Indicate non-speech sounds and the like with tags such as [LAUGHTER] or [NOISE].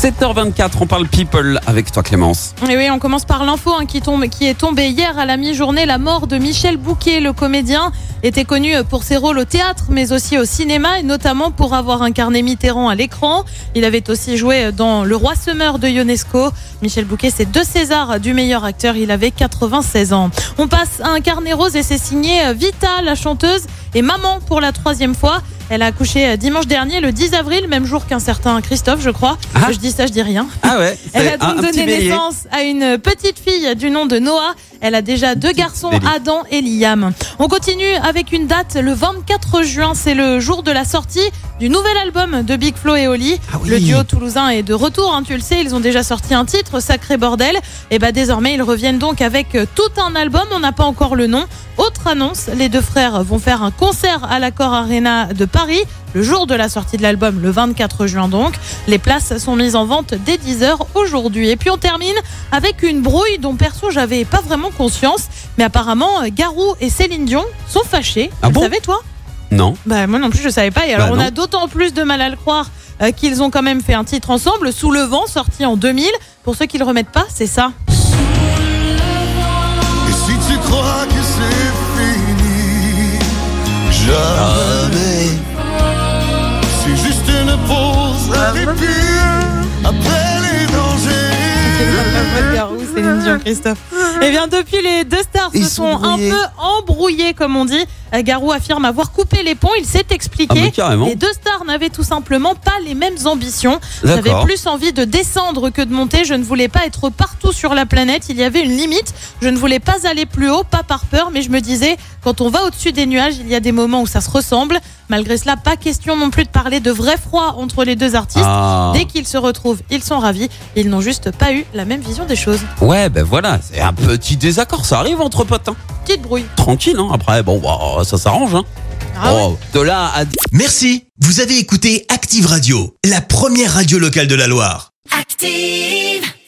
7h24, on parle people avec toi Clémence. Oui, on commence par l'info hein, qui, qui est tombée hier à la mi-journée. La mort de Michel Bouquet, le comédien, était connu pour ses rôles au théâtre, mais aussi au cinéma, et notamment pour avoir incarné Mitterrand à l'écran. Il avait aussi joué dans Le Roi Semeur de Ionesco. Michel Bouquet, c'est deux Césars du meilleur acteur. Il avait 96 ans. On passe à un carnet rose et c'est signé Vita, la chanteuse, et maman pour la troisième fois. Elle a accouché dimanche dernier, le 10 avril, même jour qu'un certain Christophe, je crois. Ah. Je dis ça, je dis rien. Ah ouais, [LAUGHS] Elle a donc donné naissance à une petite fille du nom de Noah. Elle a déjà deux garçons. Adam et Liam. On continue avec une date, le 24 juin, c'est le jour de la sortie du nouvel album de Big Flo et Oli. Ah oui. Le duo toulousain est de retour, hein, tu le sais, ils ont déjà sorti un titre, Sacré Bordel. Et bah désormais, ils reviennent donc avec euh, tout un album, on n'a pas encore le nom. Autre annonce, les deux frères vont faire un concert à l'Accor Arena de Paris le jour de la sortie de l'album, le 24 juin donc. Les places sont mises en vente dès 10h aujourd'hui. Et puis on termine avec une brouille dont perso j'avais pas vraiment conscience, mais apparemment Garou et Céline Dion sont fâchés. Ah bon le savais toi? Non. Bah moi non plus je savais pas. Et alors Bah on non. a d'autant plus de mal à le croire euh, qu'ils ont quand même fait un titre ensemble, Sous le vent, sorti en 2000. Pour ceux qui le remettent pas, c'est ça? Jamais. C'est juste une pause, un répit Dion, Christophe. Eh bien, depuis, les deux stars Ils se sont sont un peu embrouillés, comme on dit. Euh, Garou affirme avoir coupé les ponts. Il s'est Ah expliqué. carrément. les deux stars n'avaient tout simplement pas les mêmes ambitions. J'avais plus envie de descendre que de monter. Je ne voulais pas être partout sur la planète. Il y avait une limite. Je ne voulais pas aller plus haut, pas par peur, mais je me disais, quand on va au-dessus des nuages, il y a des moments où ça se ressemble. Malgré cela, pas question non plus de parler de vrai froid entre les deux artistes. Ah. Dès qu'ils se retrouvent, ils sont ravis. Ils n'ont juste pas eu la même vision des choses. Ouais, ben voilà, c'est un petit désaccord, ça arrive entre potes. hein. Petite brouille. Tranquille, hein. après, bon, bah, ça s'arrange. Hein. Ah ouais. Oh, de là à Merci, vous avez écouté Active Radio, la première radio locale de la Loire. Active.